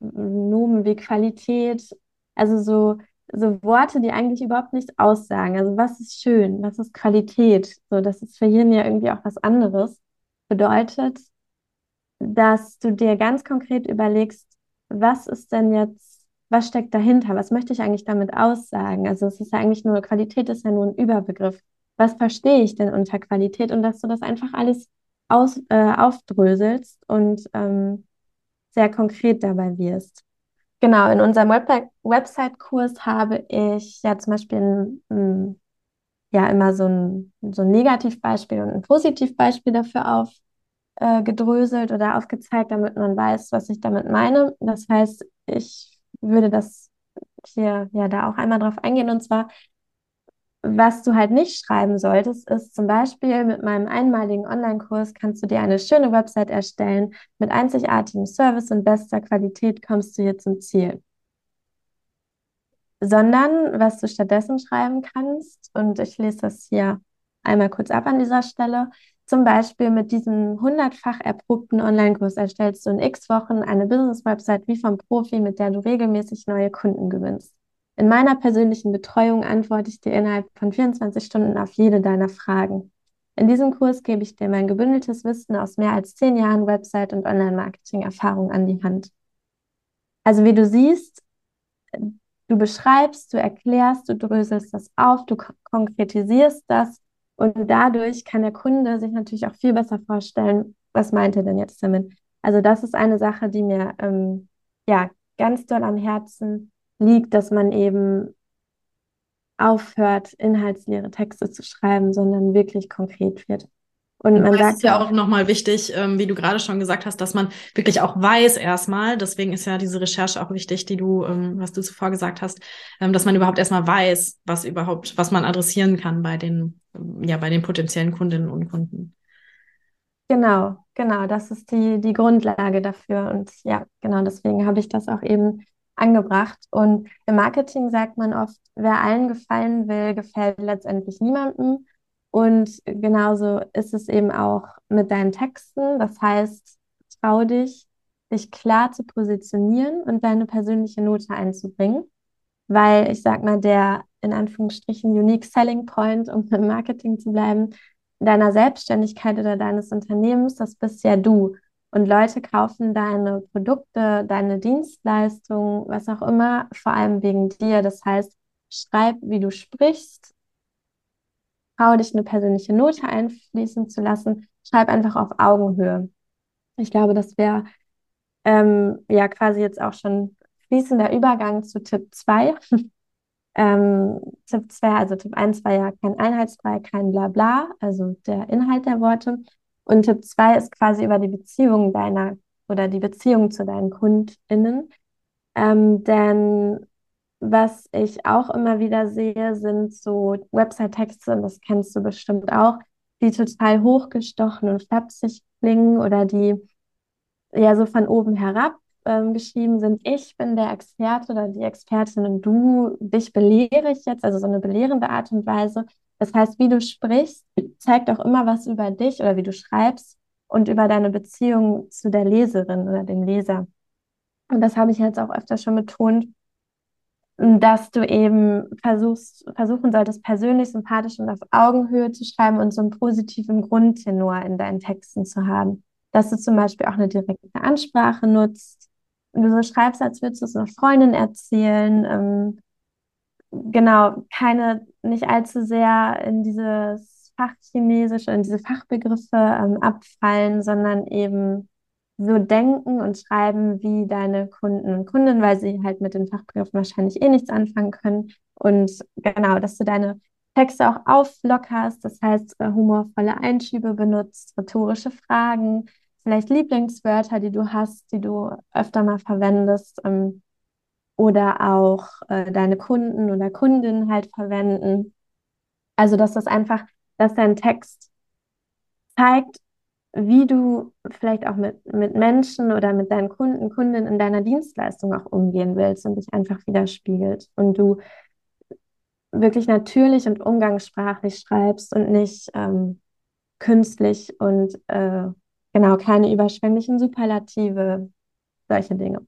Nomen wie Qualität. Also so, so Worte, die eigentlich überhaupt nichts aussagen. Also was ist schön, was ist Qualität? So, das ist für jeden ja irgendwie auch was anderes. Bedeutet, dass du dir ganz konkret überlegst, was ist denn jetzt, was steckt dahinter? Was möchte ich eigentlich damit aussagen? Also es ist ja eigentlich nur, Qualität ist ja nur ein Überbegriff. Was verstehe ich denn unter Qualität? Und dass du das einfach alles aus, äh, aufdröselst und ähm, sehr konkret dabei wirst. Genau, in unserem Web Website-Kurs habe ich ja zum Beispiel ein, ein, ja immer so ein, so ein Negativbeispiel und ein Positivbeispiel dafür aufgedröselt äh, oder aufgezeigt, damit man weiß, was ich damit meine. Das heißt, ich würde das hier ja da auch einmal drauf eingehen. Und zwar was du halt nicht schreiben solltest, ist zum Beispiel mit meinem einmaligen Online-Kurs kannst du dir eine schöne Website erstellen. Mit einzigartigem Service und bester Qualität kommst du hier zum Ziel. Sondern was du stattdessen schreiben kannst, und ich lese das hier einmal kurz ab an dieser Stelle, Zum Beispiel mit diesem hundertfach erprobten Online-Kurs erstellst du in x Wochen eine Business-Website wie vom Profi, mit der du regelmäßig neue Kunden gewinnst. In meiner persönlichen Betreuung antworte ich dir innerhalb von 24 Stunden auf jede deiner Fragen. In diesem Kurs gebe ich dir mein gebündeltes Wissen aus mehr als zehn Jahren Website- und Online-Marketing-Erfahrung an die Hand. Also wie du siehst, du beschreibst, du erklärst, du dröselst das auf, du konkretisierst das und dadurch kann der Kunde sich natürlich auch viel besser vorstellen, was meint er denn jetzt damit. Also das ist eine Sache, die mir ähm, ja ganz doll am Herzen liegt, dass man eben aufhört, inhaltsleere Texte zu schreiben, sondern wirklich konkret wird. Und man sagt ist ja auch nochmal wichtig, ähm, wie du gerade schon gesagt hast, dass man wirklich auch weiß erstmal. Deswegen ist ja diese Recherche auch wichtig, die du, ähm, was du zuvor gesagt hast, ähm, dass man überhaupt erstmal weiß, was überhaupt, was man adressieren kann bei den, ja, bei den potenziellen Kundinnen und Kunden. Genau, genau, das ist die, die Grundlage dafür. Und ja, genau, deswegen habe ich das auch eben angebracht. Und im Marketing sagt man oft, wer allen gefallen will, gefällt letztendlich niemandem. Und genauso ist es eben auch mit deinen Texten. Das heißt, trau dich, dich klar zu positionieren und deine persönliche Note einzubringen. Weil ich sag mal, der in Anführungsstrichen Unique Selling Point, um im Marketing zu bleiben, deiner Selbstständigkeit oder deines Unternehmens, das bist ja du. Und Leute kaufen deine Produkte, deine Dienstleistungen, was auch immer, vor allem wegen dir. Das heißt, schreib, wie du sprichst, trau dich eine persönliche Note einfließen zu lassen, schreib einfach auf Augenhöhe. Ich glaube, das wäre ähm, ja quasi jetzt auch schon fließender Übergang zu Tipp 2. ähm, Tipp 2, also Tipp 1 war ja kein Einheitsbrei, kein Blabla, also der Inhalt der Worte. Und Tipp 2 ist quasi über die Beziehung deiner oder die Beziehung zu deinen KundInnen. Ähm, denn was ich auch immer wieder sehe, sind so Website-Texte, und das kennst du bestimmt auch, die total hochgestochen und flapsig klingen oder die ja so von oben herab ähm, geschrieben sind. Ich bin der Experte oder die Expertin und du, dich belehre ich jetzt, also so eine belehrende Art und Weise. Das heißt, wie du sprichst, zeigt auch immer was über dich oder wie du schreibst und über deine Beziehung zu der Leserin oder dem Leser. Und das habe ich jetzt auch öfter schon betont, dass du eben versuchst, versuchen solltest, persönlich, sympathisch und auf Augenhöhe zu schreiben und so einen positiven Grundtenor in deinen Texten zu haben. Dass du zum Beispiel auch eine direkte Ansprache nutzt. Und du so schreibst, als würdest du es einer Freundin erzählen. Ähm, genau, keine, nicht allzu sehr in dieses Fachchinesische, in diese Fachbegriffe ähm, abfallen, sondern eben so denken und schreiben wie deine Kunden und Kundinnen, weil sie halt mit den Fachbegriffen wahrscheinlich eh nichts anfangen können. Und genau, dass du deine Texte auch auflockerst, das heißt äh, humorvolle Einschübe benutzt, rhetorische Fragen, vielleicht Lieblingswörter, die du hast, die du öfter mal verwendest ähm, oder auch äh, deine Kunden oder Kundinnen halt verwenden. Also, dass das einfach, dass dein Text zeigt, wie du vielleicht auch mit, mit Menschen oder mit deinen Kunden, Kundinnen in deiner Dienstleistung auch umgehen willst und dich einfach widerspiegelt und du wirklich natürlich und umgangssprachlich schreibst und nicht ähm, künstlich und äh, genau keine überschwänglichen Superlative, solche Dinge.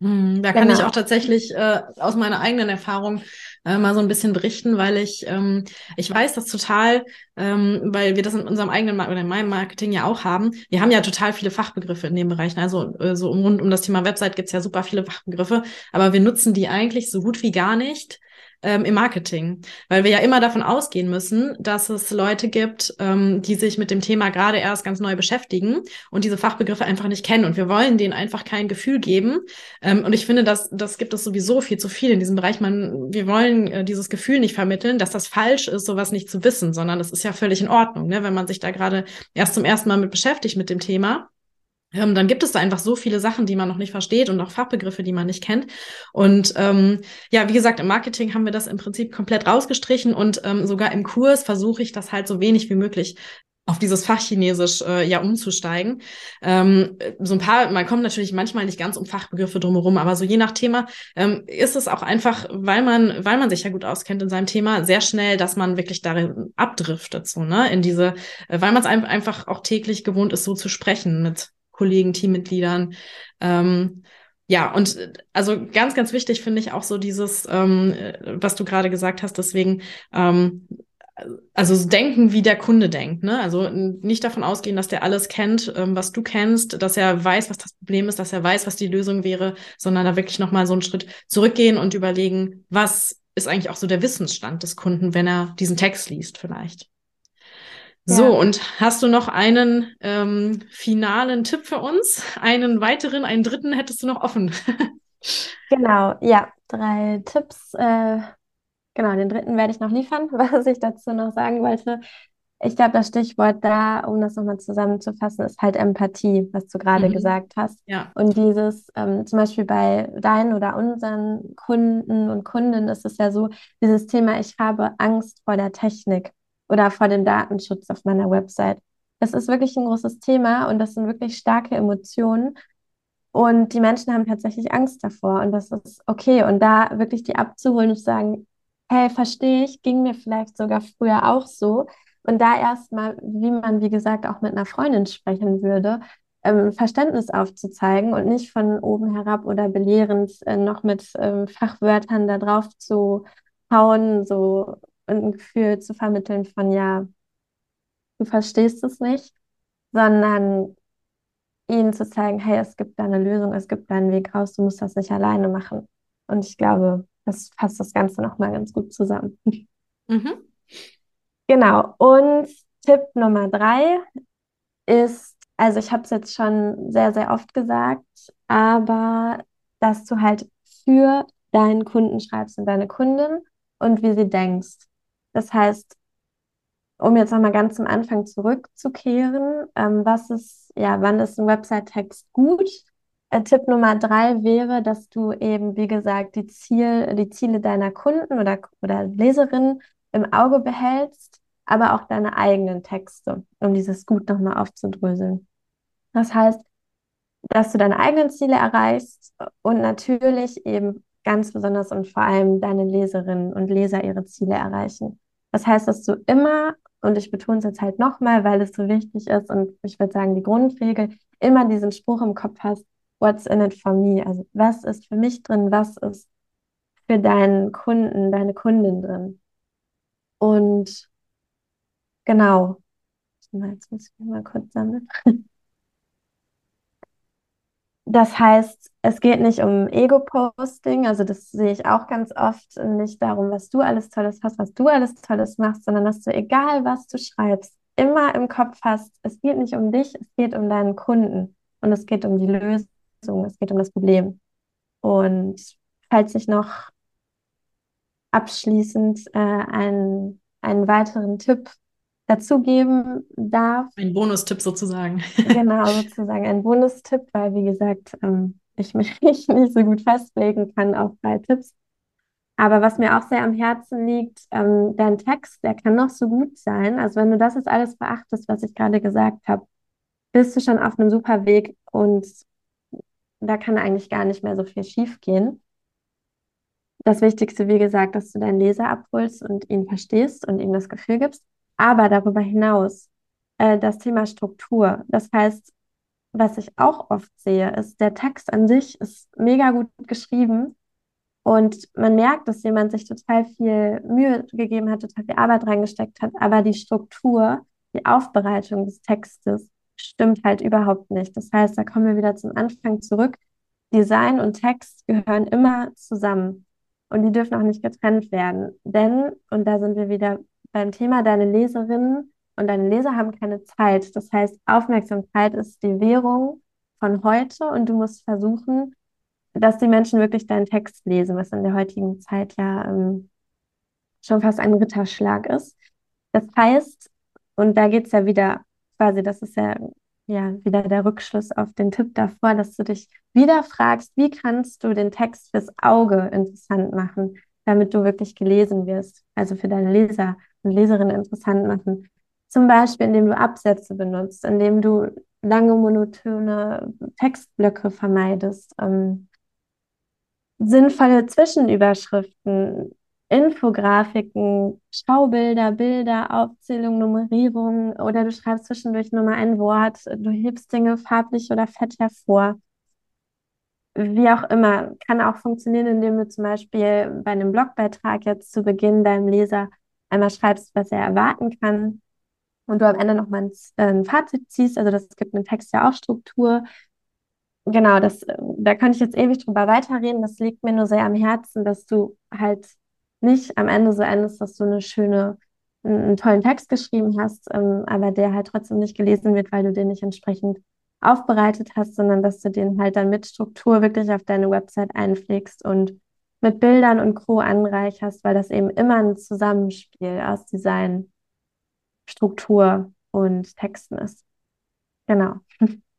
Hm, da kann genau. ich auch tatsächlich äh, aus meiner eigenen Erfahrung äh, mal so ein bisschen berichten, weil ich ähm, ich weiß das total, ähm, weil wir das in unserem eigenen oder in meinem Marketing ja auch haben. Wir haben ja total viele Fachbegriffe in den Bereichen. Also äh, so rund um das Thema Website gibt's ja super viele Fachbegriffe, aber wir nutzen die eigentlich so gut wie gar nicht ähm, im Marketing, weil wir ja immer davon ausgehen müssen, dass es Leute gibt, ähm, die sich mit dem Thema gerade erst ganz neu beschäftigen und diese Fachbegriffe einfach nicht kennen und wir wollen denen einfach kein Gefühl geben. Ähm, und ich finde, dass das gibt es sowieso viel zu viel in diesem Bereich. Man, wir wollen äh, dieses Gefühl nicht vermitteln, dass das falsch ist, sowas nicht zu wissen, sondern das ist ja völlig in Ordnung, ne? wenn man sich da gerade erst zum ersten Mal mit beschäftigt mit dem Thema ähm, dann gibt es da einfach so viele Sachen, die man noch nicht versteht und auch Fachbegriffe, die man nicht kennt. Und ähm, ja, wie gesagt, im Marketing haben wir das im Prinzip komplett rausgestrichen und ähm, sogar im Kurs versuche ich das halt so wenig wie möglich auf dieses Fachchinesisch äh, ja umzusteigen. Ähm, so ein paar, man kommt natürlich manchmal nicht ganz um Fachbegriffe drumherum, aber so je nach Thema ähm, ist es auch einfach, weil man, weil man sich ja gut auskennt in seinem Thema, sehr schnell, dass man wirklich darin abdriftet, so, ne, in diese, äh, weil man es einfach auch täglich gewohnt ist, so zu sprechen mit Kollegen, Teammitgliedern. Ähm, ja, und äh, also ganz, ganz wichtig finde ich auch so dieses, ähm, äh, was du gerade gesagt hast, deswegen ähm, also denken, wie der Kunde denkt. Ne? Also nicht davon ausgehen, dass der alles kennt, ähm, was du kennst, dass er weiß, was das Problem ist, dass er weiß, was die Lösung wäre, sondern da wirklich nochmal so einen Schritt zurückgehen und überlegen, was ist eigentlich auch so der Wissensstand des Kunden, wenn er diesen Text liest vielleicht. So, ja. und hast du noch einen ähm, finalen Tipp für uns? Einen weiteren, einen dritten hättest du noch offen? genau, ja, drei Tipps. Äh Genau, den dritten werde ich noch liefern, was ich dazu noch sagen wollte. Ich glaube, das Stichwort da, um das nochmal zusammenzufassen, ist halt Empathie, was du gerade mhm. gesagt hast. Ja. Und dieses, ähm, zum Beispiel bei deinen oder unseren Kunden und Kundinnen ist es ja so, dieses Thema, ich habe Angst vor der Technik oder vor dem Datenschutz auf meiner Website. Das ist wirklich ein großes Thema und das sind wirklich starke Emotionen. Und die Menschen haben tatsächlich Angst davor und das ist okay. Und da wirklich die abzuholen und zu sagen, hey, verstehe ich, ging mir vielleicht sogar früher auch so. Und da erstmal, wie man, wie gesagt, auch mit einer Freundin sprechen würde, ähm, Verständnis aufzuzeigen und nicht von oben herab oder belehrend äh, noch mit ähm, Fachwörtern da drauf zu hauen, so ein Gefühl zu vermitteln von, ja, du verstehst es nicht, sondern ihnen zu zeigen, hey, es gibt da eine Lösung, es gibt da einen Weg raus, du musst das nicht alleine machen. Und ich glaube, das fasst das Ganze nochmal ganz gut zusammen. Mhm. Genau. Und Tipp Nummer drei ist, also ich habe es jetzt schon sehr, sehr oft gesagt, aber dass du halt für deinen Kunden schreibst und deine Kundin und wie sie denkst. Das heißt, um jetzt nochmal ganz zum Anfang zurückzukehren, ähm, was ist, ja, wann ist ein Website-Text gut? Äh, Tipp Nummer drei wäre, dass du eben, wie gesagt, die, Ziel, die Ziele deiner Kunden oder, oder Leserinnen im Auge behältst, aber auch deine eigenen Texte, um dieses gut nochmal aufzudröseln. Das heißt, dass du deine eigenen Ziele erreichst und natürlich eben ganz besonders und vor allem deine Leserinnen und Leser ihre Ziele erreichen. Das heißt, dass du immer, und ich betone es jetzt halt nochmal, weil es so wichtig ist und ich würde sagen, die Grundregel, immer diesen Spruch im Kopf hast, what's in it for me? Also was ist für mich drin, was ist für deinen Kunden, deine Kundin drin? Und genau, jetzt muss ich mal kurz sammeln. Das heißt, es geht nicht um Ego-Posting, also das sehe ich auch ganz oft, nicht darum, was du alles Tolles hast, was du alles Tolles machst, sondern dass du, egal was du schreibst, immer im Kopf hast, es geht nicht um dich, es geht um deinen Kunden und es geht um die Lösung Lösung, es geht um das Problem. Und falls ich noch abschließend äh, einen, einen weiteren Tipp dazugeben darf. Ein Bonustipp sozusagen. genau, sozusagen ein Bonustipp, weil wie gesagt, ähm, ich mich nicht so gut festlegen kann auf drei Tipps. Aber was mir auch sehr am Herzen liegt, ähm, dein Text, der kann noch so gut sein. Also wenn du das jetzt alles beachtest, was ich gerade gesagt habe, bist du schon auf einem super Weg und da kann eigentlich gar nicht mehr so viel schief gehen. Das Wichtigste, wie gesagt, dass du deinen Leser abholst und ihn verstehst und ihm das Gefühl gibst. Aber darüber hinaus äh, das Thema Struktur. Das heißt, was ich auch oft sehe, ist, der Text an sich ist mega gut geschrieben und man merkt, dass jemand sich total viel Mühe gegeben hat, total viel Arbeit reingesteckt hat, aber die Struktur, die Aufbereitung des Textes stimmt halt überhaupt nicht. Das heißt, da kommen wir wieder zum Anfang zurück. Design und Text gehören immer zusammen und die dürfen auch nicht getrennt werden. Denn, und da sind wir wieder beim Thema, deine Leserinnen und deine Leser haben keine Zeit. Das heißt, Aufmerksamkeit ist die Währung von heute und du musst versuchen, dass die Menschen wirklich deinen Text lesen, was in der heutigen Zeit ja ähm, schon fast ein Ritterschlag ist. Das heißt, und da geht es ja wieder quasi, das ist ja, ja wieder der Rückschluss auf den Tipp davor, dass du dich wieder fragst, wie kannst du den Text fürs Auge interessant machen, damit du wirklich gelesen wirst, also für deine Leser Leserinnen interessant machen. Zum Beispiel, indem du Absätze benutzt, indem du lange monotone Textblöcke vermeidest, ähm, sinnvolle Zwischenüberschriften, Infografiken, Schaubilder, Bilder, Aufzählung, Nummerierung oder du schreibst zwischendurch nur mal ein Wort, du hebst Dinge farblich oder fett hervor. Wie auch immer, kann auch funktionieren, indem du zum Beispiel bei einem Blogbeitrag jetzt zu Beginn deinem Leser einmal schreibst, was er erwarten kann und du am Ende nochmal ein, äh, ein Fazit ziehst. Also das gibt einem Text ja auch Struktur. Genau, das, da könnte ich jetzt ewig drüber weiterreden. Das liegt mir nur sehr am Herzen, dass du halt nicht am Ende so endest, dass du eine schöne, einen, tollen Text geschrieben hast, ähm, aber der halt trotzdem nicht gelesen wird, weil du den nicht entsprechend aufbereitet hast, sondern dass du den halt dann mit Struktur wirklich auf deine Website einpflegst und mit Bildern und Co. anreicherst, weil das eben immer ein Zusammenspiel aus Design, Struktur und Texten ist. Genau.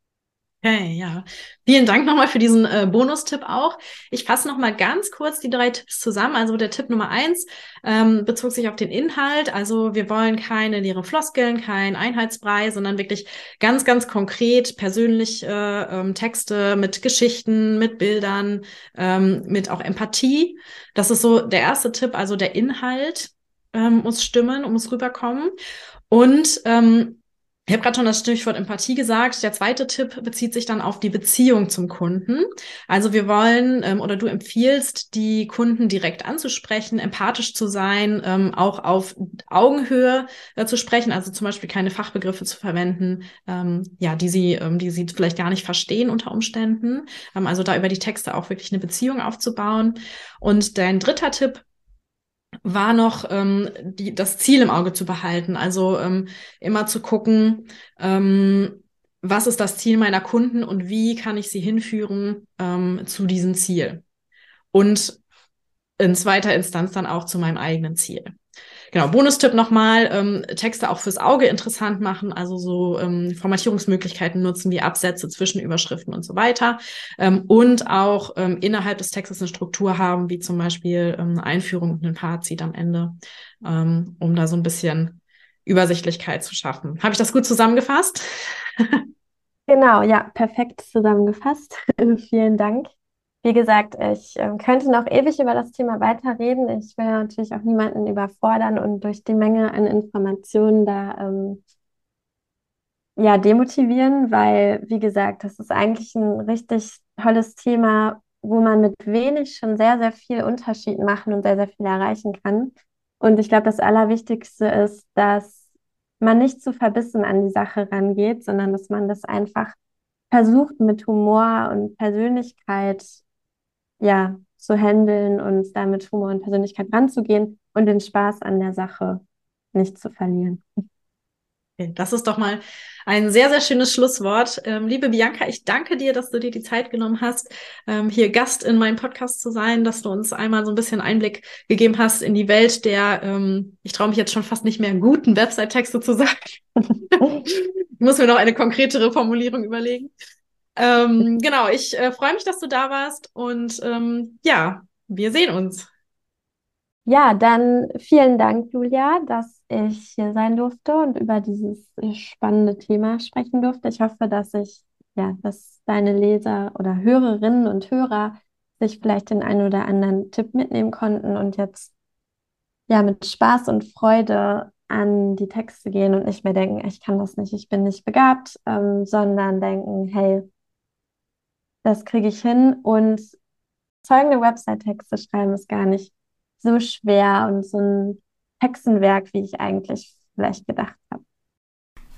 Okay, ja. Vielen Dank nochmal für diesen äh, Bonustipp auch. Ich fasse nochmal ganz kurz die drei Tipps zusammen. Also der Tipp Nummer eins ähm, bezog sich auf den Inhalt. Also wir wollen keine leeren Floskeln, kein Einheitsbrei, sondern wirklich ganz, ganz konkret persönliche äh, ähm, Texte mit Geschichten, mit Bildern, ähm, mit auch Empathie. Das ist so der erste Tipp. Also der Inhalt ähm, muss stimmen, muss rüberkommen. Und ähm, ich habe gerade schon das Stichwort Empathie gesagt. Der zweite Tipp bezieht sich dann auf die Beziehung zum Kunden. Also wir wollen ähm, oder du empfiehlst, die Kunden direkt anzusprechen, empathisch zu sein, ähm, auch auf Augenhöhe äh, zu sprechen, also zum Beispiel keine Fachbegriffe zu verwenden, ähm, ja, die sie, ähm, die sie vielleicht gar nicht verstehen unter Umständen. Ähm, also da über die Texte auch wirklich eine Beziehung aufzubauen. Und dein dritter Tipp war noch ähm, die, das Ziel im Auge zu behalten. Also ähm, immer zu gucken, ähm, was ist das Ziel meiner Kunden und wie kann ich sie hinführen ähm, zu diesem Ziel. Und in zweiter Instanz dann auch zu meinem eigenen Ziel. Genau, Bonustipp nochmal, ähm, Texte auch fürs Auge interessant machen, also so ähm, Formatierungsmöglichkeiten nutzen wie Absätze, Zwischenüberschriften und so weiter. Ähm, und auch ähm, innerhalb des Textes eine Struktur haben, wie zum Beispiel ähm, eine Einführung und ein Fazit am Ende, ähm, um da so ein bisschen Übersichtlichkeit zu schaffen. Habe ich das gut zusammengefasst? Genau, ja, perfekt zusammengefasst. Vielen Dank. Wie gesagt, ich äh, könnte noch ewig über das Thema weiterreden. Ich will natürlich auch niemanden überfordern und durch die Menge an Informationen da ähm, ja, demotivieren, weil, wie gesagt, das ist eigentlich ein richtig tolles Thema, wo man mit wenig schon sehr, sehr viel Unterschied machen und sehr, sehr viel erreichen kann. Und ich glaube, das Allerwichtigste ist, dass man nicht zu verbissen an die Sache rangeht, sondern dass man das einfach versucht mit Humor und Persönlichkeit ja, zu handeln und da mit Humor und Persönlichkeit ranzugehen und den Spaß an der Sache nicht zu verlieren. Das ist doch mal ein sehr, sehr schönes Schlusswort. Ähm, liebe Bianca, ich danke dir, dass du dir die Zeit genommen hast, ähm, hier Gast in meinem Podcast zu sein, dass du uns einmal so ein bisschen Einblick gegeben hast in die Welt der, ähm, ich traue mich jetzt schon fast nicht mehr, guten Website-Texte zu sagen. ich muss mir noch eine konkretere Formulierung überlegen. Ähm, genau, ich äh, freue mich, dass du da warst und ähm, ja, wir sehen uns. Ja, dann vielen Dank, Julia, dass ich hier sein durfte und über dieses spannende Thema sprechen durfte. Ich hoffe, dass ich, ja, dass deine Leser oder Hörerinnen und Hörer sich vielleicht den einen oder anderen Tipp mitnehmen konnten und jetzt ja mit Spaß und Freude an die Texte gehen und nicht mehr denken, ich kann das nicht, ich bin nicht begabt, ähm, sondern denken, hey, das kriege ich hin. Und zeugende Website-Texte schreiben ist gar nicht so schwer und so ein Hexenwerk, wie ich eigentlich vielleicht gedacht habe.